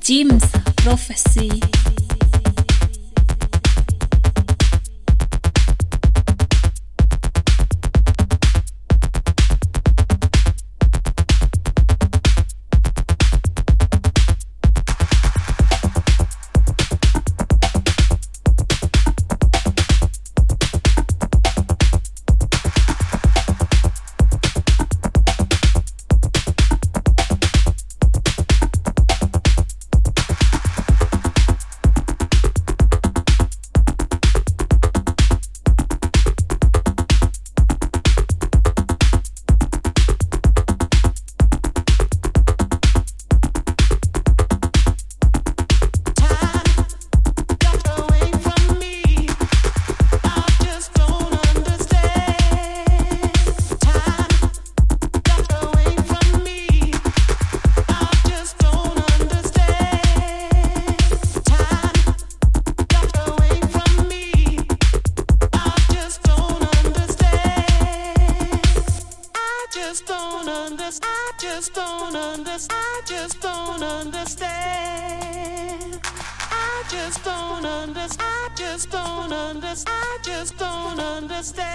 Jim's Prophecy. understand. I just don't understand. I just don't understand. I just don't understand. I just don't understand. I just don't understand.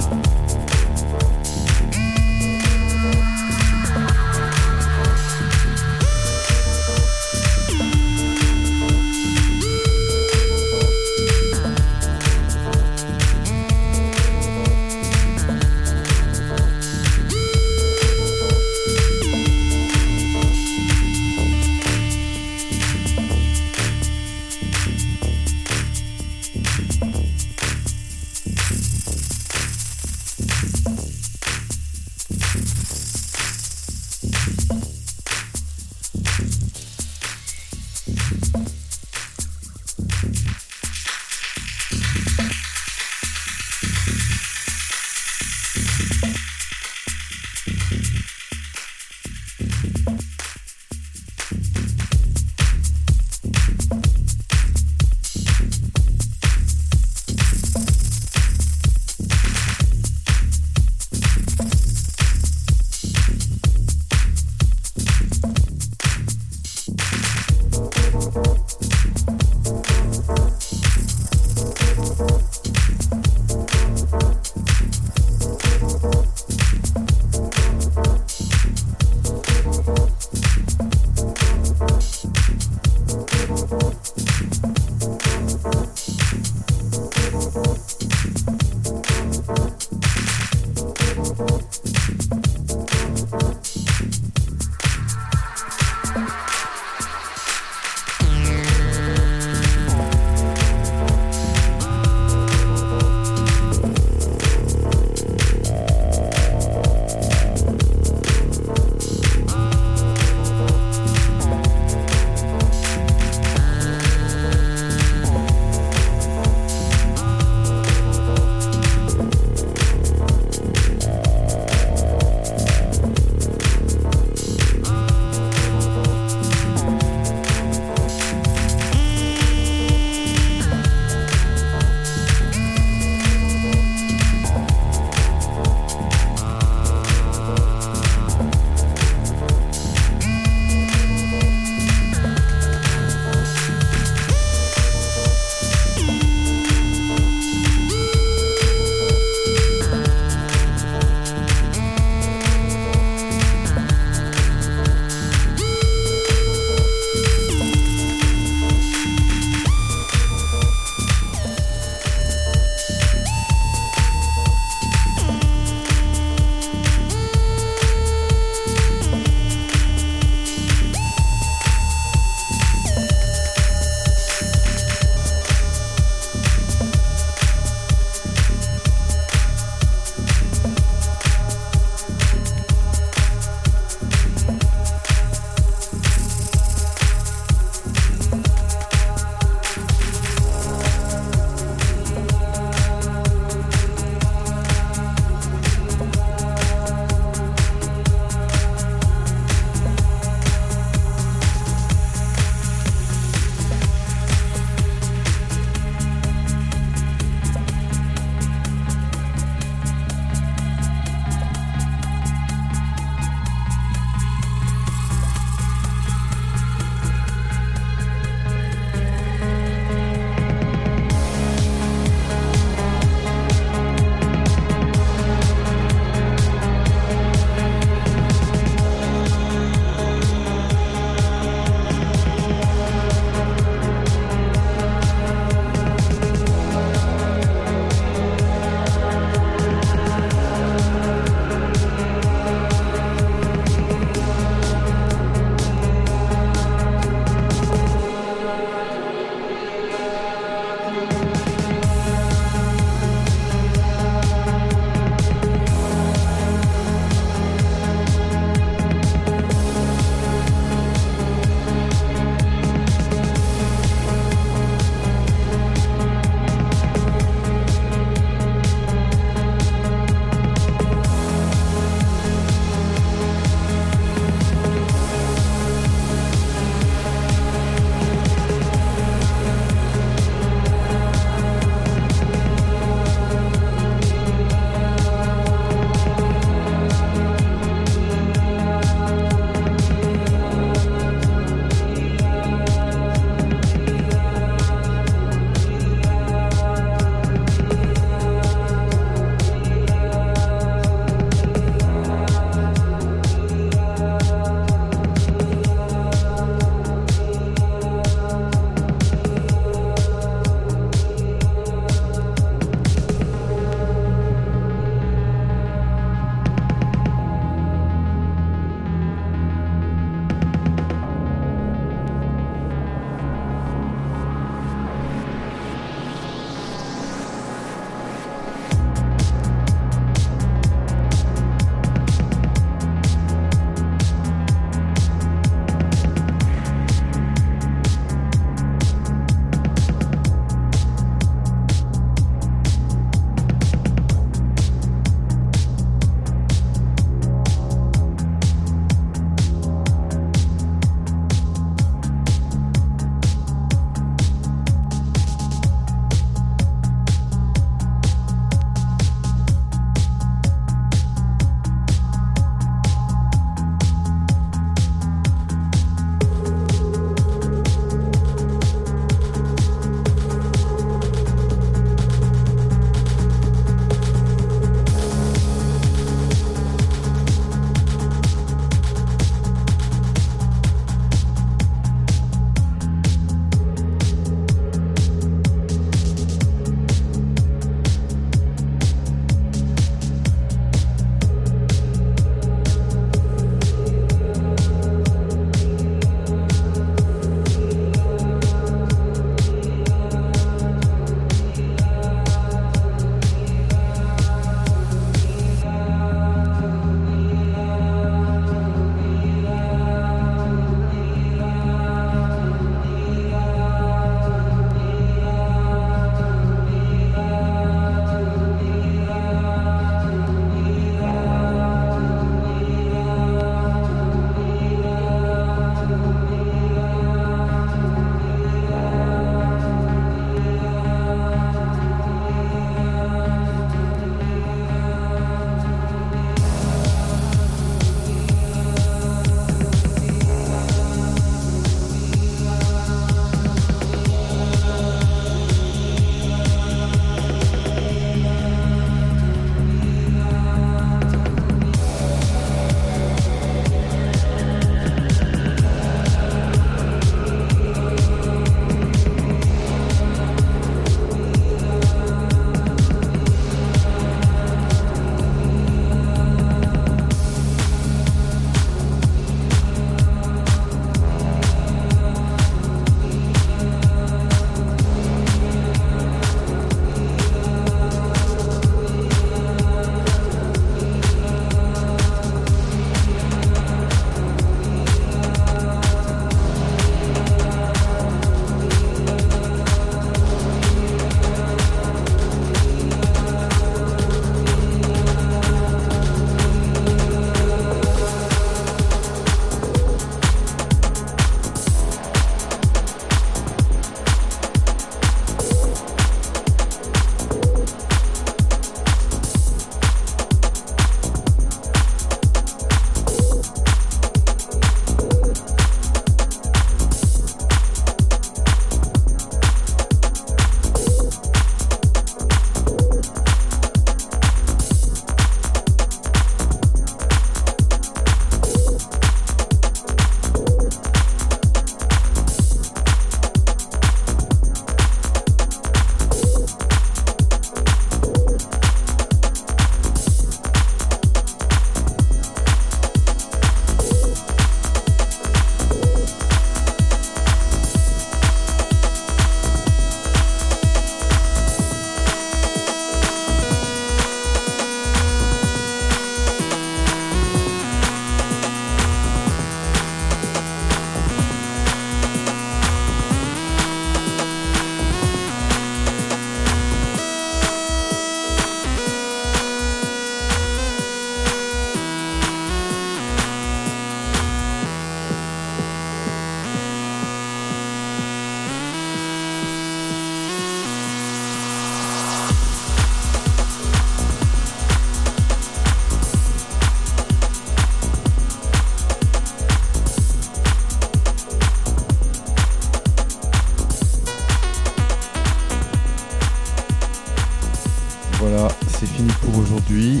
Aujourd'hui.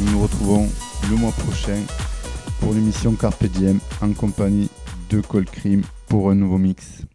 Nous nous retrouvons le mois prochain pour l'émission Carpe Diem en compagnie de Cold Cream pour un nouveau mix.